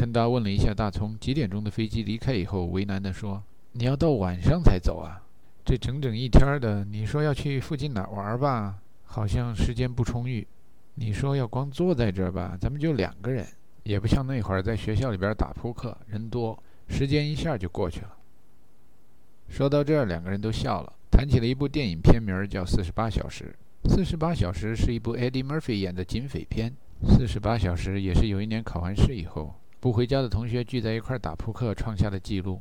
陈达问了一下大葱几点钟的飞机离开以后，为难地说：“你要到晚上才走啊？这整整一天的，你说要去附近哪玩吧？好像时间不充裕。你说要光坐在这儿吧，咱们就两个人，也不像那会儿在学校里边打扑克，人多，时间一下就过去了。”说到这儿，两个人都笑了，谈起了一部电影，片名叫《四十八小时》。《四十八小时》是一部 Eddie Murphy 演的警匪片。四十八小时也是有一年考完试以后，不回家的同学聚在一块打扑克创下的记录。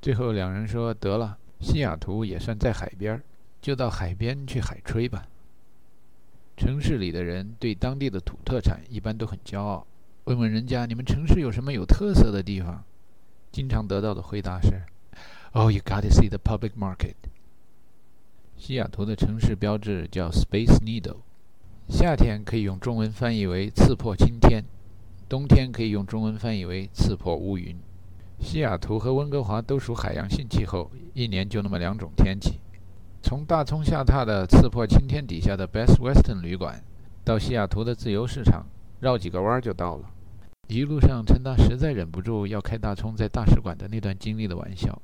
最后两人说：“得了，西雅图也算在海边，就到海边去海吹吧。”城市里的人对当地的土特产一般都很骄傲，问问人家：“你们城市有什么有特色的地方？”经常得到的回答是：“Oh, you got to see the public market。”西雅图的城市标志叫 Space Needle。夏天可以用中文翻译为“刺破青天”，冬天可以用中文翻译为“刺破乌云”。西雅图和温哥华都属海洋性气候，一年就那么两种天气。从大葱下榻的“刺破青天”底下的 Best Western 旅馆，到西雅图的自由市场，绕几个弯就到了。一路上，陈达实在忍不住要开大葱在大使馆的那段经历的玩笑，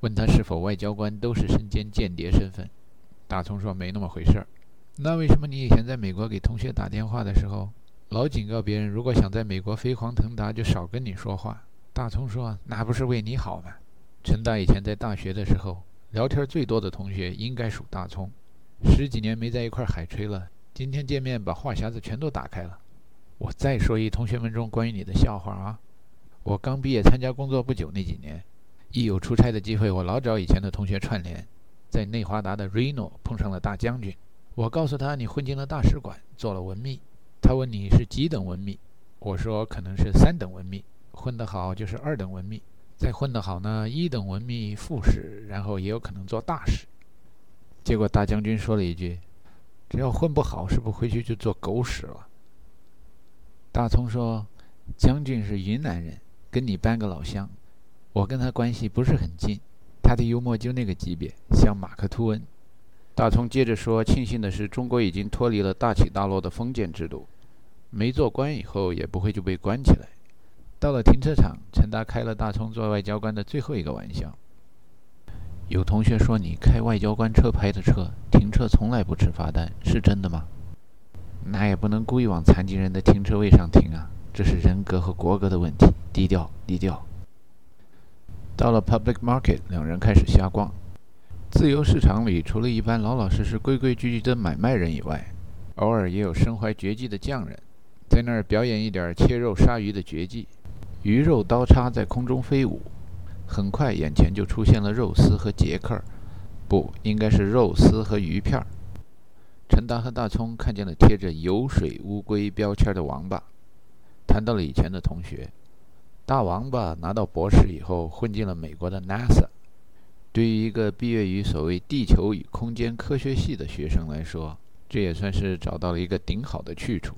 问他是否外交官都是身兼间谍身份。大葱说没那么回事儿。那为什么你以前在美国给同学打电话的时候，老警告别人，如果想在美国飞黄腾达，就少跟你说话？大葱说：“那不是为你好吗？”陈达以前在大学的时候，聊天最多的同学应该属大葱。十几年没在一块海吹了，今天见面把话匣子全都打开了。我再说一同学们中关于你的笑话啊！我刚毕业参加工作不久那几年，一有出差的机会，我老找以前的同学串联，在内华达的 Reno 碰上了大将军。我告诉他，你混进了大使馆，做了文秘。他问你是几等文秘，我说可能是三等文秘，混得好就是二等文秘，再混得好呢，一等文秘副使，然后也有可能做大使。结果大将军说了一句：“只要混不好，是不回去就做狗屎了？”大葱说：“将军是云南人，跟你半个老乡，我跟他关系不是很近，他的幽默就那个级别，像马克吐温。”大葱接着说：“庆幸的是，中国已经脱离了大起大落的封建制度，没做官以后也不会就被关起来。”到了停车场，陈达开了大葱做外交官的最后一个玩笑。有同学说：“你开外交官车牌的车，停车从来不吃罚单，是真的吗？”那也不能故意往残疾人的停车位上停啊，这是人格和国格的问题。低调，低调。到了 Public Market，两人开始瞎逛。自由市场里，除了一般老老实实、规规矩矩的买卖人以外，偶尔也有身怀绝技的匠人，在那儿表演一点切肉杀鱼的绝技。鱼肉刀叉在空中飞舞，很快眼前就出现了肉丝和杰克，不应该是肉丝和鱼片。陈达和大葱看见了贴着“油水乌龟”标签的王八，谈到了以前的同学。大王八拿到博士以后，混进了美国的 NASA。对于一个毕业于所谓地球与空间科学系的学生来说，这也算是找到了一个顶好的去处。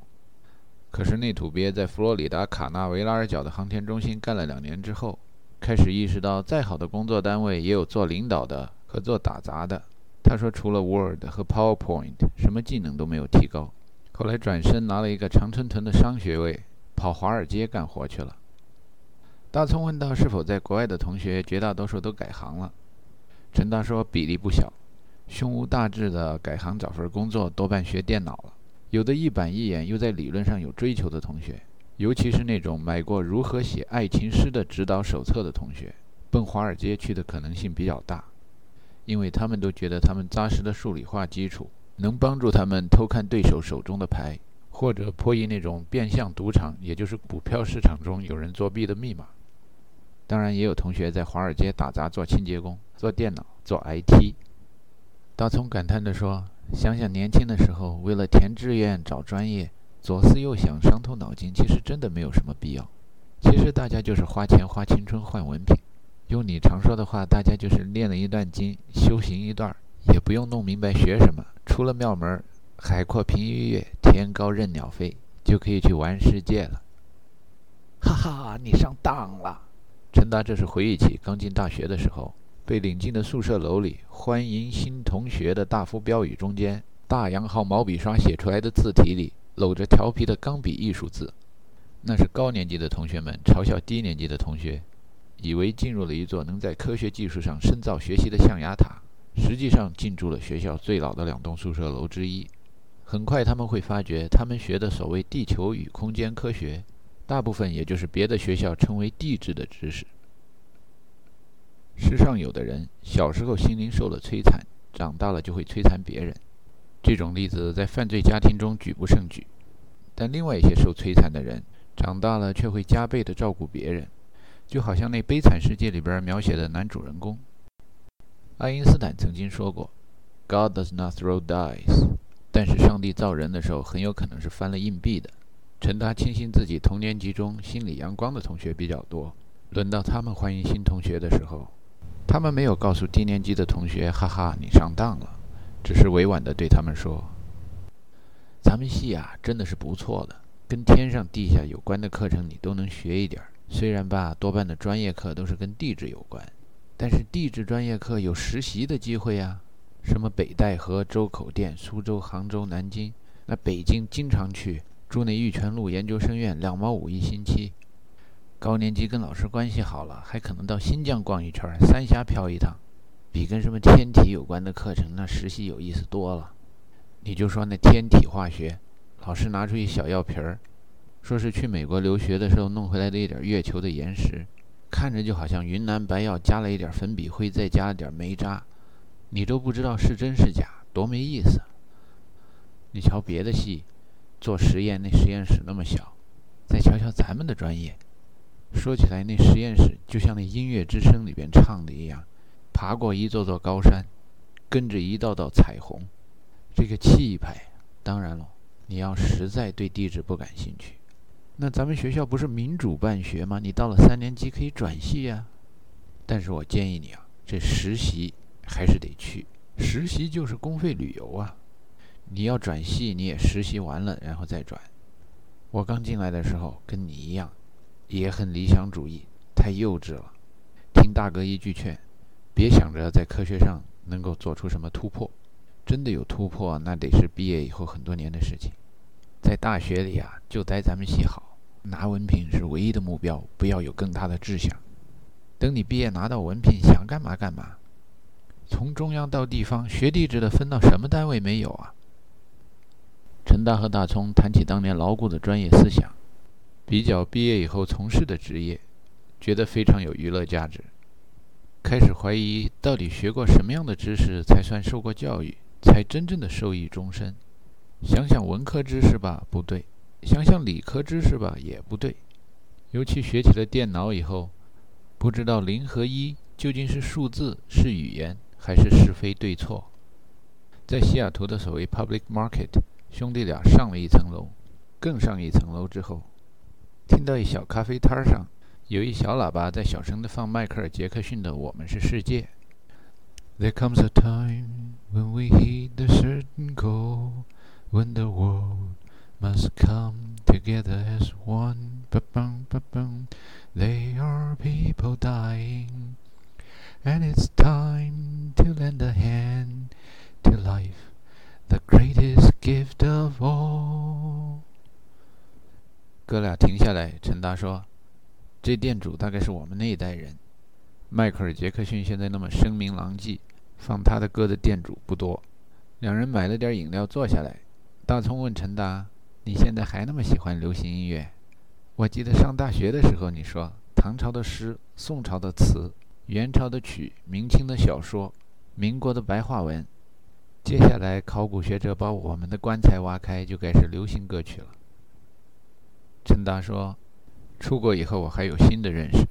可是那土鳖在佛罗里达卡纳维拉尔角的航天中心干了两年之后，开始意识到，再好的工作单位也有做领导的和做打杂的。他说，除了 Word 和 PowerPoint，什么技能都没有提高。后来转身拿了一个长春藤的商学位，跑华尔街干活去了。大聪问道：“是否在国外的同学绝大多数都改行了？”陈达说：“比例不小，胸无大志的改行找份工作，多半学电脑了。有的一板一眼又在理论上有追求的同学，尤其是那种买过如何写爱情诗的指导手册的同学，奔华尔街去的可能性比较大，因为他们都觉得他们扎实的数理化基础能帮助他们偷看对手手中的牌，或者破译那种变相赌场，也就是股票市场中有人作弊的密码。当然，也有同学在华尔街打杂做清洁工。”做电脑，做 IT。大葱感叹地说：“想想年轻的时候，为了填志愿、找专业，左思右想，伤透脑筋，其实真的没有什么必要。其实大家就是花钱、花青春换文凭。用你常说的话，大家就是练了一段经，修行一段，也不用弄明白学什么。出了庙门，海阔凭鱼跃，天高任鸟飞，就可以去玩世界了。”哈哈，你上当了。陈达这是回忆起刚进大学的时候。被领进的宿舍楼里，欢迎新同学的大幅标语中间，大洋号毛笔刷写出来的字体里，搂着调皮的钢笔艺术字。那是高年级的同学们嘲笑低年级的同学，以为进入了一座能在科学技术上深造学习的象牙塔，实际上进驻了学校最老的两栋宿舍楼之一。很快他们会发觉，他们学的所谓地球与空间科学，大部分也就是别的学校称为地质的知识。世上有的人小时候心灵受了摧残，长大了就会摧残别人。这种例子在犯罪家庭中举不胜举。但另外一些受摧残的人，长大了却会加倍地照顾别人，就好像那悲惨世界里边描写的男主人公。爱因斯坦曾经说过：“God does not throw dice。”但是上帝造人的时候，很有可能是翻了硬币的。陈达庆幸自己同年级中心理阳光的同学比较多，轮到他们欢迎新同学的时候。他们没有告诉低年级的同学：“哈哈，你上当了。”只是委婉地对他们说：“咱们系啊，真的是不错的，跟天上地下有关的课程你都能学一点。虽然吧，多半的专业课都是跟地质有关，但是地质专业课有实习的机会呀。什么北戴河、周口店、苏州、杭州、南京，那北京经常去，住那玉泉路研究生院，两毛五一星期。”高年级跟老师关系好了，还可能到新疆逛一圈，三峡漂一趟，比跟什么天体有关的课程那实习有意思多了。你就说那天体化学，老师拿出一小药瓶儿，说是去美国留学的时候弄回来的一点月球的岩石，看着就好像云南白药加了一点粉笔灰，再加了点煤渣，你都不知道是真是假，多没意思。你瞧别的系做实验，那实验室那么小，再瞧瞧咱们的专业。说起来，那实验室就像那音乐之声里边唱的一样，爬过一座座高山，跟着一道道彩虹，这个气派。当然了，你要实在对地质不感兴趣，那咱们学校不是民主办学吗？你到了三年级可以转系呀。但是我建议你啊，这实习还是得去，实习就是公费旅游啊。你要转系，你也实习完了然后再转。我刚进来的时候跟你一样。也很理想主义，太幼稚了。听大哥一句劝，别想着在科学上能够做出什么突破。真的有突破，那得是毕业以后很多年的事情。在大学里啊，就待咱们系好，拿文凭是唯一的目标，不要有更大的志向。等你毕业拿到文凭，想干嘛干嘛。从中央到地方学地质的，分到什么单位没有啊？陈大和大葱谈起当年牢固的专业思想。比较毕业以后从事的职业，觉得非常有娱乐价值。开始怀疑，到底学过什么样的知识才算受过教育，才真正的受益终身？想想文科知识吧，不对；想想理科知识吧，也不对。尤其学起了电脑以后，不知道零和一究竟是数字、是语言，还是是非对错。在西雅图的所谓 Public Market，兄弟俩上了一层楼，更上一层楼之后。听到一小咖啡摊上有一小喇叭在小声地放迈克尔·杰克逊的《我们是世界》。There comes a time when we heed a certain call, when the world must come together as one. Ba-bum, ba-bum. There are people dying, and it's time to lend a hand to life, the greatest gift of all. 哥俩停下来，陈达说：“这店主大概是我们那一代人。迈克尔·杰克逊现在那么声名狼藉，放他的歌的店主不多。”两人买了点饮料，坐下来。大葱问陈达：“你现在还那么喜欢流行音乐？我记得上大学的时候，你说唐朝的诗、宋朝的词、元朝的曲、明清的小说、民国的白话文。接下来，考古学者把我们的棺材挖开，就该是流行歌曲了。”陈达说：“出国以后，我还有新的认识。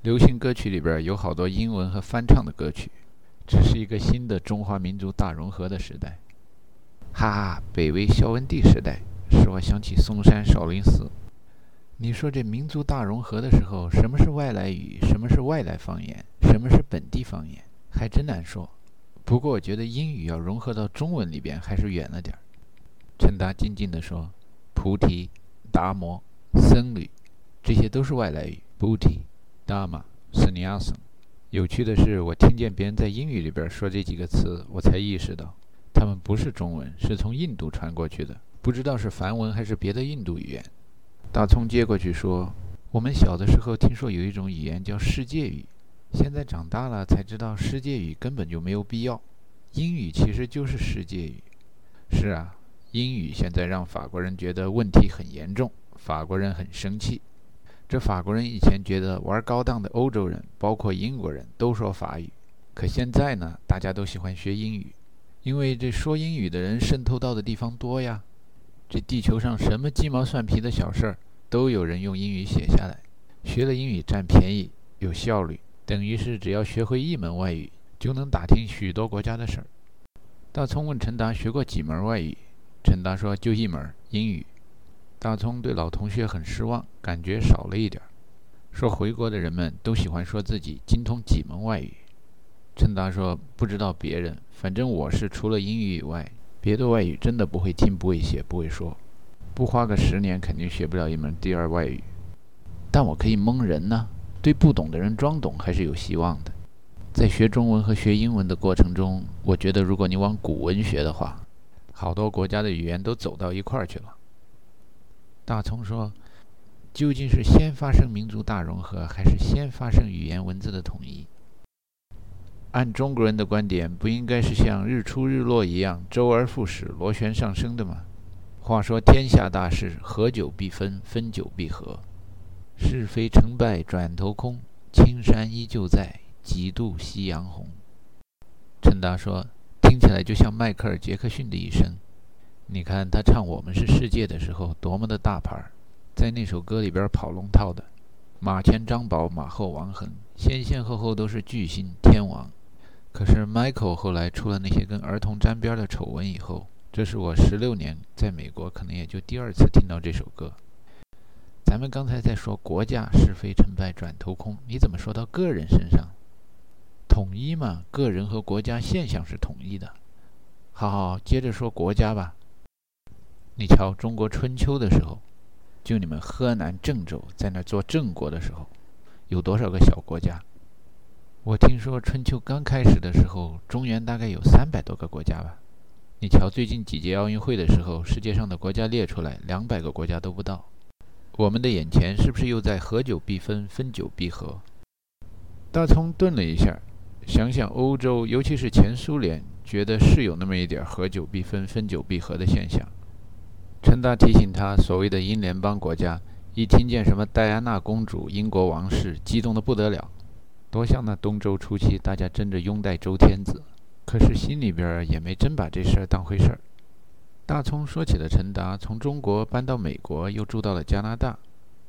流行歌曲里边有好多英文和翻唱的歌曲，这是一个新的中华民族大融合的时代。哈哈，北魏孝文帝时代，使我想起嵩山少林寺。你说这民族大融合的时候，什么是外来语，什么是外来方言，什么是本地方言，还真难说。不过我觉得英语要融合到中文里边，还是远了点儿。”陈达静静地说：“菩提。”达摩、僧侣，这些都是外来语。Booty、Dharma、Sannyasa。有趣的是，我听见别人在英语里边说这几个词，我才意识到，他们不是中文，是从印度传过去的，不知道是梵文还是别的印度语言。大葱接过去说：“我们小的时候听说有一种语言叫世界语，现在长大了才知道世界语根本就没有必要。英语其实就是世界语。是啊，英语现在让法国人觉得问题很严重，法国人很生气。这法国人以前觉得玩高档的欧洲人，包括英国人都说法语，可现在呢，大家都喜欢学英语，因为这说英语的人渗透到的地方多呀。”这地球上什么鸡毛蒜皮的小事儿，都有人用英语写下来。学了英语占便宜有效率，等于是只要学会一门外语，就能打听许多国家的事儿。大聪问陈达学过几门外语，陈达说就一门英语。大葱对老同学很失望，感觉少了一点。说回国的人们都喜欢说自己精通几门外语。陈达说不知道别人，反正我是除了英语以外。别的外语真的不会听、不会写、不会说，不花个十年肯定学不了一门第二外语。但我可以蒙人呢，对不懂的人装懂还是有希望的。在学中文和学英文的过程中，我觉得如果你往古文学的话，好多国家的语言都走到一块儿去了。大葱说：“究竟是先发生民族大融合，还是先发生语言文字的统一？”按中国人的观点，不应该是像日出日落一样周而复始、螺旋上升的吗？话说天下大事，合久必分，分久必合。是非成败转头空，青山依旧在，几度夕阳红。陈达说：“听起来就像迈克尔·杰克逊的一生。你看他唱《我们是世界》的时候，多么的大牌儿，在那首歌里边跑龙套的，马前张宝，马后王恒，先先后后都是巨星天王。”可是，Michael 后来出了那些跟儿童沾边的丑闻以后，这是我十六年在美国可能也就第二次听到这首歌。咱们刚才在说国家是非成败转头空，你怎么说到个人身上？统一嘛，个人和国家现象是统一的。好好，接着说国家吧。你瞧，中国春秋的时候，就你们河南郑州在那做郑国的时候，有多少个小国家？我听说春秋刚开始的时候，中原大概有三百多个国家吧。你瞧，最近几届奥运会的时候，世界上的国家列出来，两百个国家都不到。我们的眼前是不是又在合久必分，分久必合？大葱顿了一下，想想欧洲，尤其是前苏联，觉得是有那么一点合久必分，分久必合的现象。陈达提醒他，所谓的英联邦国家，一听见什么戴安娜公主、英国王室，激动得不得了。多像那东周初期，大家争着拥戴周天子，可是心里边也没真把这事儿当回事儿。大葱说起了陈达从中国搬到美国，又住到了加拿大，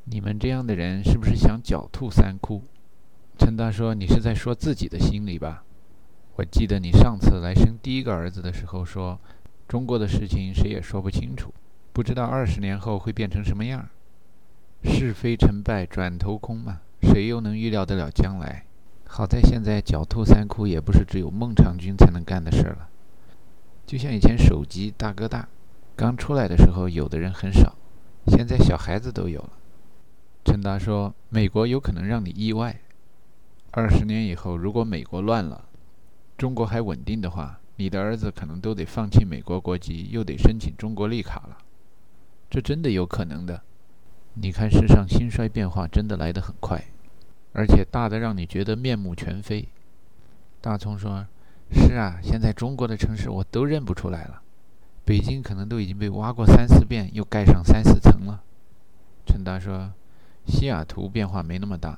你们这样的人是不是想狡兔三窟？陈达说：“你是在说自己的心里吧？我记得你上次来生第一个儿子的时候说，中国的事情谁也说不清楚，不知道二十年后会变成什么样。是非成败转头空嘛，谁又能预料得了将来？”好在现在狡兔三窟也不是只有孟尝君才能干的事儿了。就像以前手机大哥大刚出来的时候，有的人很少，现在小孩子都有了。陈达说：“美国有可能让你意外。二十年以后，如果美国乱了，中国还稳定的话，你的儿子可能都得放弃美国国籍，又得申请中国绿卡了。这真的有可能的。你看，世上兴衰变化真的来得很快。”而且大的让你觉得面目全非。大葱说：“是啊，现在中国的城市我都认不出来了。北京可能都已经被挖过三四遍，又盖上三四层了。”陈达说：“西雅图变化没那么大，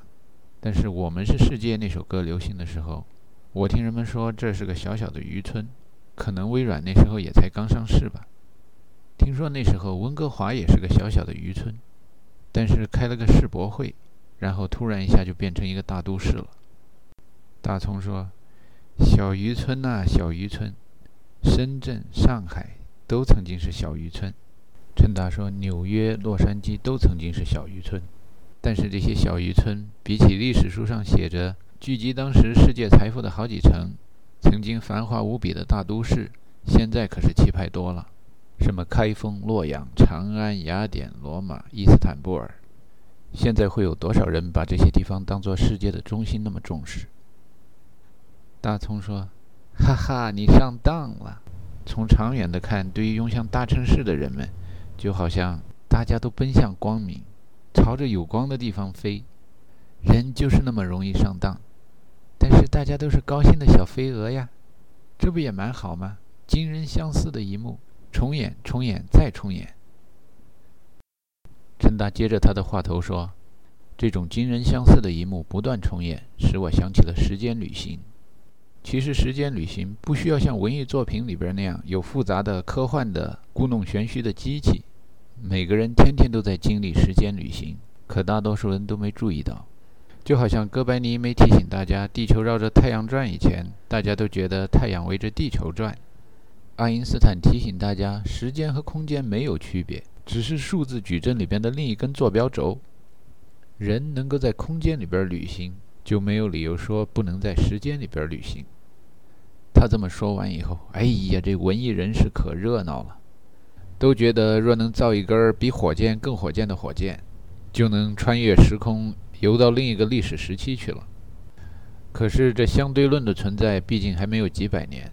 但是我们是世界那首歌流行的时候，我听人们说这是个小小的渔村，可能微软那时候也才刚上市吧。听说那时候温哥华也是个小小的渔村，但是开了个世博会。”然后突然一下就变成一个大都市了。大葱说：“小渔村呐，小渔村，深圳、上海都曾经是小渔村。”陈达说：“纽约、洛杉矶都曾经是小渔村，但是这些小渔村比起历史书上写着聚集当时世界财富的好几成，曾经繁华无比的大都市，现在可是气派多了。什么开封、洛阳、长安、雅典、罗马、伊斯坦布尔。”现在会有多少人把这些地方当做世界的中心那么重视？大葱说：“哈哈，你上当了。从长远的看，对于涌向大城市的人们，就好像大家都奔向光明，朝着有光的地方飞。人就是那么容易上当，但是大家都是高兴的小飞蛾呀，这不也蛮好吗？惊人相似的一幕，重演，重演，再重演。陈达接着他的话头说：“这种惊人相似的一幕不断重演，使我想起了时间旅行。其实时间旅行不需要像文艺作品里边那样有复杂的科幻的故弄玄虚的机器。每个人天天都在经历时间旅行，可大多数人都没注意到。就好像哥白尼没提醒大家地球绕着太阳转以前，大家都觉得太阳围着地球转。爱因斯坦提醒大家，时间和空间没有区别。”只是数字矩阵里边的另一根坐标轴。人能够在空间里边旅行，就没有理由说不能在时间里边旅行。他这么说完以后，哎呀，这文艺人士可热闹了，都觉得若能造一根比火箭更火箭的火箭，就能穿越时空，游到另一个历史时期去了。可是这相对论的存在，毕竟还没有几百年。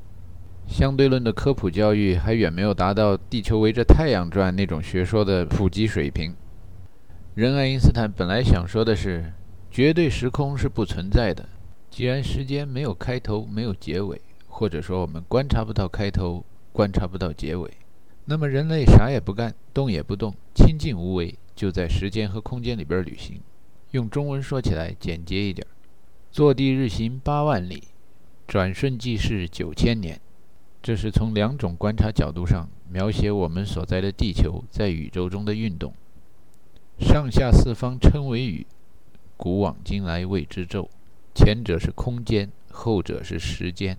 相对论的科普教育还远没有达到地球围着太阳转那种学说的普及水平。人爱因斯坦本来想说的是，绝对时空是不存在的。既然时间没有开头，没有结尾，或者说我们观察不到开头，观察不到结尾，那么人类啥也不干，动也不动，清静无为，就在时间和空间里边旅行。用中文说起来简洁一点：坐地日行八万里，转瞬即逝九千年。这是从两种观察角度上描写我们所在的地球在宇宙中的运动。上下四方称为宇，古往今来谓之宙。前者是空间，后者是时间。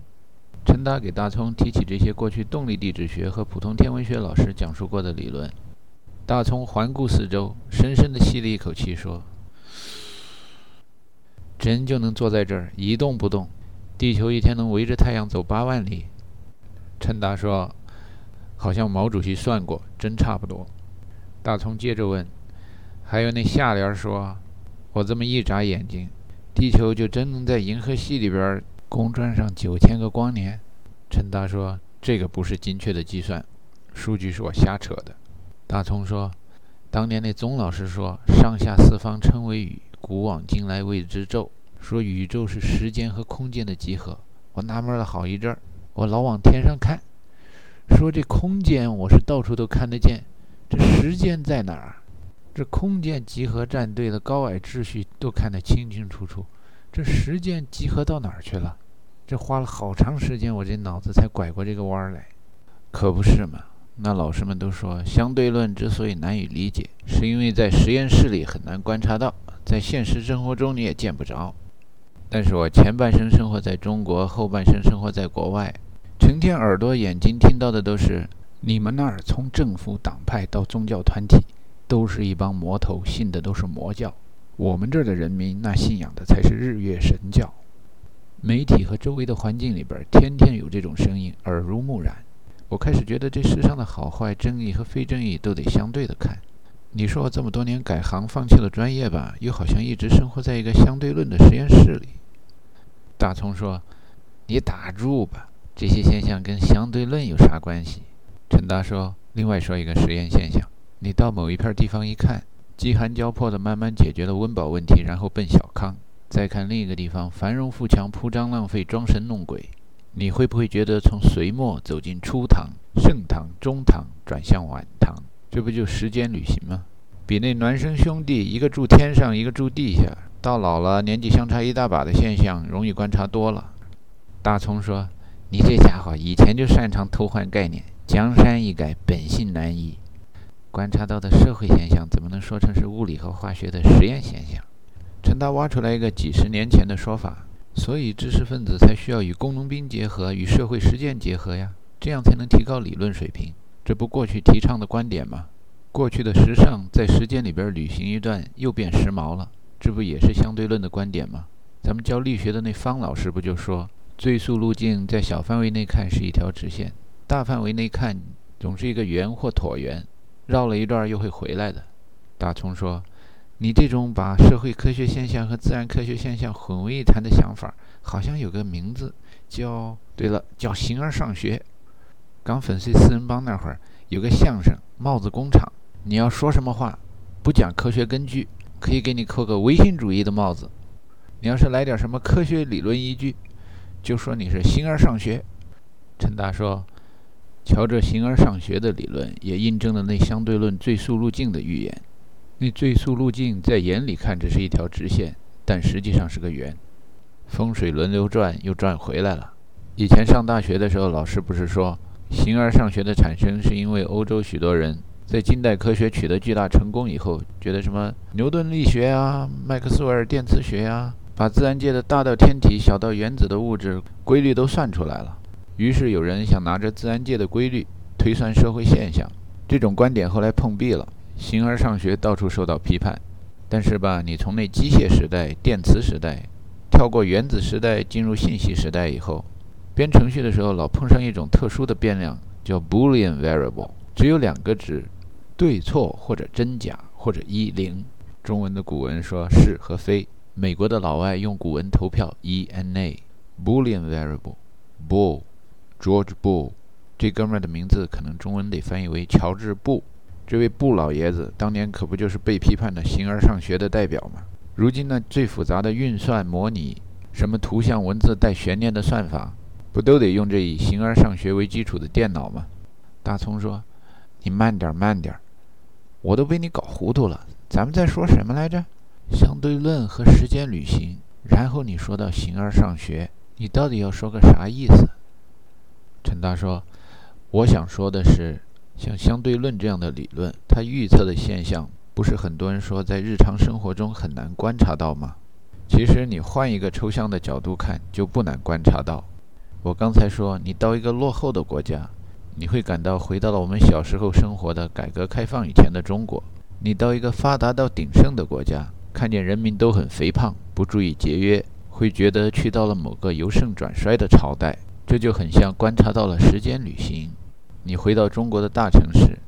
陈达给大葱提起这些过去动力地质学和普通天文学老师讲述过的理论。大葱环顾四周，深深地吸了一口气，说：“真就能坐在这儿一动不动？地球一天能围着太阳走八万里？”陈达说：“好像毛主席算过，真差不多。”大葱接着问：“还有那下联说，我这么一眨眼睛，地球就真能在银河系里边公转上九千个光年？”陈达说：“这个不是精确的计算，数据是我瞎扯的。”大葱说：“当年那宗老师说，上下四方称为宇，古往今来谓之宙，说宇宙是时间和空间的集合。我纳闷了好一阵儿。”我老往天上看，说这空间我是到处都看得见，这时间在哪儿？这空间集合站队的高矮秩序都看得清清楚楚，这时间集合到哪儿去了？这花了好长时间，我这脑子才拐过这个弯儿来，可不是嘛？那老师们都说，相对论之所以难以理解，是因为在实验室里很难观察到，在现实生活中你也见不着。但是我前半生生活在中国，后半生生活在国外。成天耳朵眼睛听到的都是你们那儿从政府党派到宗教团体，都是一帮魔头，信的都是魔教。我们这儿的人民那信仰的才是日月神教。媒体和周围的环境里边，天天有这种声音，耳濡目染。我开始觉得这世上的好坏、正义和非正义都得相对的看。你说我这么多年改行放弃了专业吧，又好像一直生活在一个相对论的实验室里。大葱说：“你打住吧。”这些现象跟相对论有啥关系？陈达说：“另外说一个实验现象，你到某一片地方一看，饥寒交迫的慢慢解决了温饱问题，然后奔小康；再看另一个地方，繁荣富强、铺张浪费、装神弄鬼，你会不会觉得从隋末走进初唐、盛唐、中唐，转向晚唐？这不就时间旅行吗？比那孪生兄弟一个住天上，一个住地下，到老了年纪相差一大把的现象容易观察多了。”大葱说。你这家伙以前就擅长偷换概念，江山易改，本性难移。观察到的社会现象，怎么能说成是物理和化学的实验现象？陈达挖出来一个几十年前的说法，所以知识分子才需要与工农兵结合，与社会实践结合呀，这样才能提高理论水平。这不过去提倡的观点吗？过去的时尚在时间里边旅行一段，又变时髦了，这不也是相对论的观点吗？咱们教力学的那方老师不就说？最速路径在小范围内看是一条直线，大范围内看总是一个圆或椭圆，绕了一段又会回来的。大葱说：“你这种把社会科学现象和自然科学现象混为一谈的想法，好像有个名字叫……对了，叫形而上学。刚粉碎四人帮那会儿，有个相声《帽子工厂》，你要说什么话，不讲科学根据，可以给你扣个唯心主义的帽子。你要是来点什么科学理论依据，就说你是形而上学。陈达说：“瞧这形而上学的理论，也印证了那相对论最速路径的预言。那最速路径在眼里看着是一条直线，但实际上是个圆。风水轮流转，又转回来了。以前上大学的时候，老师不是说，形而上学的产生是因为欧洲许多人在近代科学取得巨大成功以后，觉得什么牛顿力学啊、麦克斯韦尔电磁学呀，把自然界的大到天体、小到原子的物质规律都算出来了。”于是有人想拿着自然界的规律推算社会现象，这种观点后来碰壁了，形而上学到处受到批判。但是吧，你从那机械时代、电磁时代，跳过原子时代进入信息时代以后，编程序的时候老碰上一种特殊的变量，叫 Boolean variable，只有两个值，对错或者真假或者一零。中文的古文说是和非，美国的老外用古文投票 E N A，Boolean variable，bull。George Bull，这哥们儿的名字可能中文得翻译为乔治·布。这位布老爷子当年可不就是被批判的形而上学的代表吗？如今呢，最复杂的运算模拟，什么图像、文字带悬念的算法，不都得用这以形而上学为基础的电脑吗？大葱说：“你慢点，慢点，我都被你搞糊涂了。咱们在说什么来着？相对论和时间旅行。然后你说到形而上学，你到底要说个啥意思？”陈达说：“我想说的是，像相对论这样的理论，它预测的现象，不是很多人说在日常生活中很难观察到吗？其实你换一个抽象的角度看，就不难观察到。我刚才说，你到一个落后的国家，你会感到回到了我们小时候生活的改革开放以前的中国；你到一个发达到鼎盛的国家，看见人民都很肥胖，不注意节约，会觉得去到了某个由盛转衰的朝代。”这就很像观察到了时间旅行。你回到中国的大城市，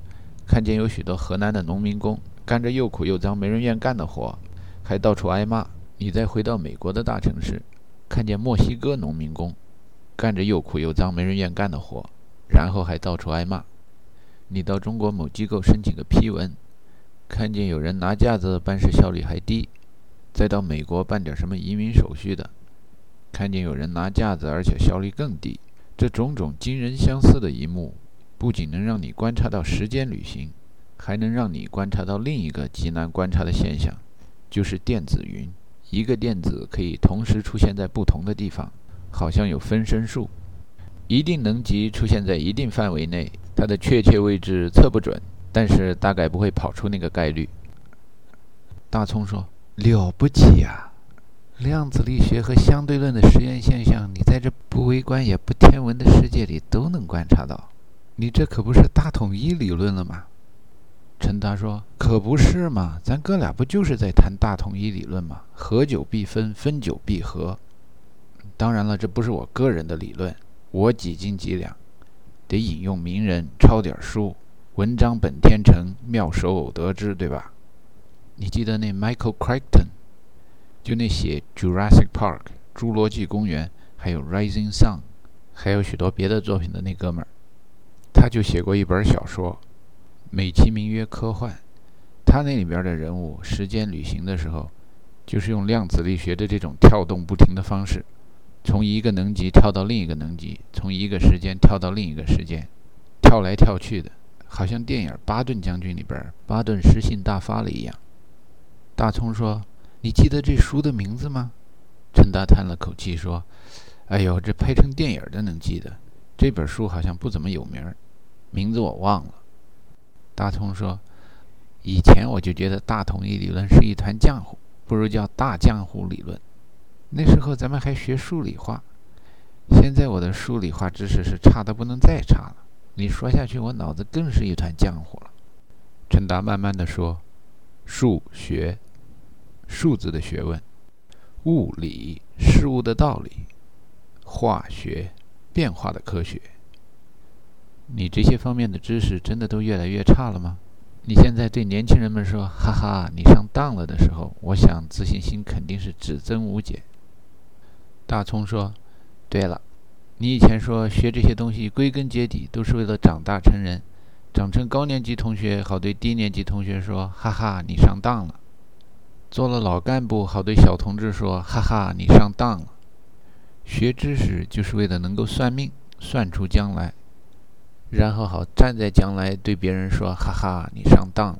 看见有许多河南的农民工干着又苦又脏、没人愿干的活，还到处挨骂。你再回到美国的大城市，看见墨西哥农民工干着又苦又脏、没人愿干的活，然后还到处挨骂。你到中国某机构申请个批文，看见有人拿架子办事效率还低，再到美国办点什么移民手续的。看见有人拿架子，而且效率更低，这种种惊人相似的一幕，不仅能让你观察到时间旅行，还能让你观察到另一个极难观察的现象，就是电子云。一个电子可以同时出现在不同的地方，好像有分身术。一定能级出现在一定范围内，它的确切位置测不准，但是大概不会跑出那个概率。大葱说：“了不起呀！”量子力学和相对论的实验现象，你在这不微观也不天文的世界里都能观察到。你这可不是大统一理论了吗？陈达说：“可不是嘛，咱哥俩不就是在谈大统一理论吗？合久必分，分久必合。当然了，这不是我个人的理论，我几斤几两，得引用名人，抄点书，文章本天成，妙手偶得之，对吧？你记得那 Michael Crichton？” 就那写《Jurassic Park》侏罗纪公园，还有《Rising Sun》，还有许多别的作品的那哥们儿，他就写过一本小说，美其名曰科幻。他那里边的人物时间旅行的时候，就是用量子力学的这种跳动不停的方式，从一个能级跳到另一个能级，从一个时间跳到另一个时间，跳来跳去的，好像电影《巴顿将军》里边巴顿失信大发了一样。大葱说。你记得这书的名字吗？陈达叹了口气说：“哎呦，这拍成电影的能记得？这本书好像不怎么有名，名字我忘了。”大葱说：“以前我就觉得大统一理论是一团浆糊，不如叫大浆糊理论。那时候咱们还学数理化，现在我的数理化知识是差的不能再差了。你说下去，我脑子更是一团浆糊了。”陈达慢慢的说：“数学。”数字的学问，物理事物的道理，化学变化的科学。你这些方面的知识真的都越来越差了吗？你现在对年轻人们说“哈哈，你上当了”的时候，我想自信心肯定是只增无减。大葱说：“对了，你以前说学这些东西归根结底都是为了长大成人，长成高年级同学好对低年级同学说‘哈哈，你上当了’。”做了老干部，好对小同志说：“哈哈，你上当了。”学知识就是为了能够算命，算出将来，然后好站在将来对别人说：“哈哈，你上当了。”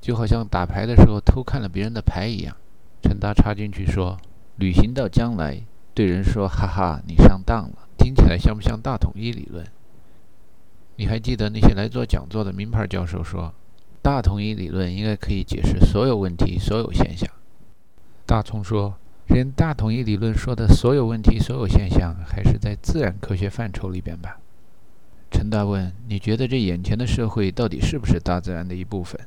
就好像打牌的时候偷看了别人的牌一样。陈达插进去说：“旅行到将来，对人说：‘哈哈，你上当了。’听起来像不像大统一理论？你还记得那些来做讲座的名牌教授说，大统一理论应该可以解释所有问题、所有现象。”大葱说。连大统一理论说的所有问题、所有现象，还是在自然科学范畴里边吧？陈大问：“你觉得这眼前的社会到底是不是大自然的一部分？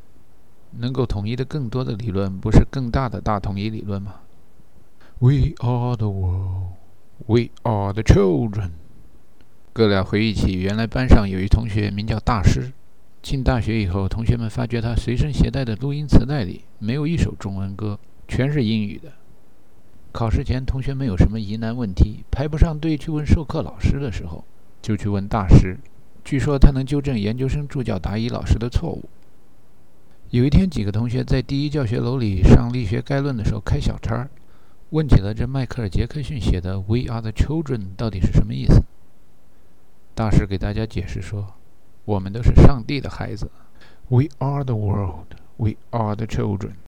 能够统一的更多的理论，不是更大的大统一理论吗？”We are the world, we are the children。哥俩回忆起，原来班上有一同学名叫大师。进大学以后，同学们发觉他随身携带的录音磁带里没有一首中文歌，全是英语的。考试前，同学们有什么疑难问题排不上队去问授课老师的时候，就去问大师。据说他能纠正研究生助教答疑老师的错误。有一天，几个同学在第一教学楼里上力学概论的时候开小差，问起了这迈克尔·杰克逊写的 “We are the children” 到底是什么意思。大师给大家解释说：“我们都是上帝的孩子。”We are the world. We are the children.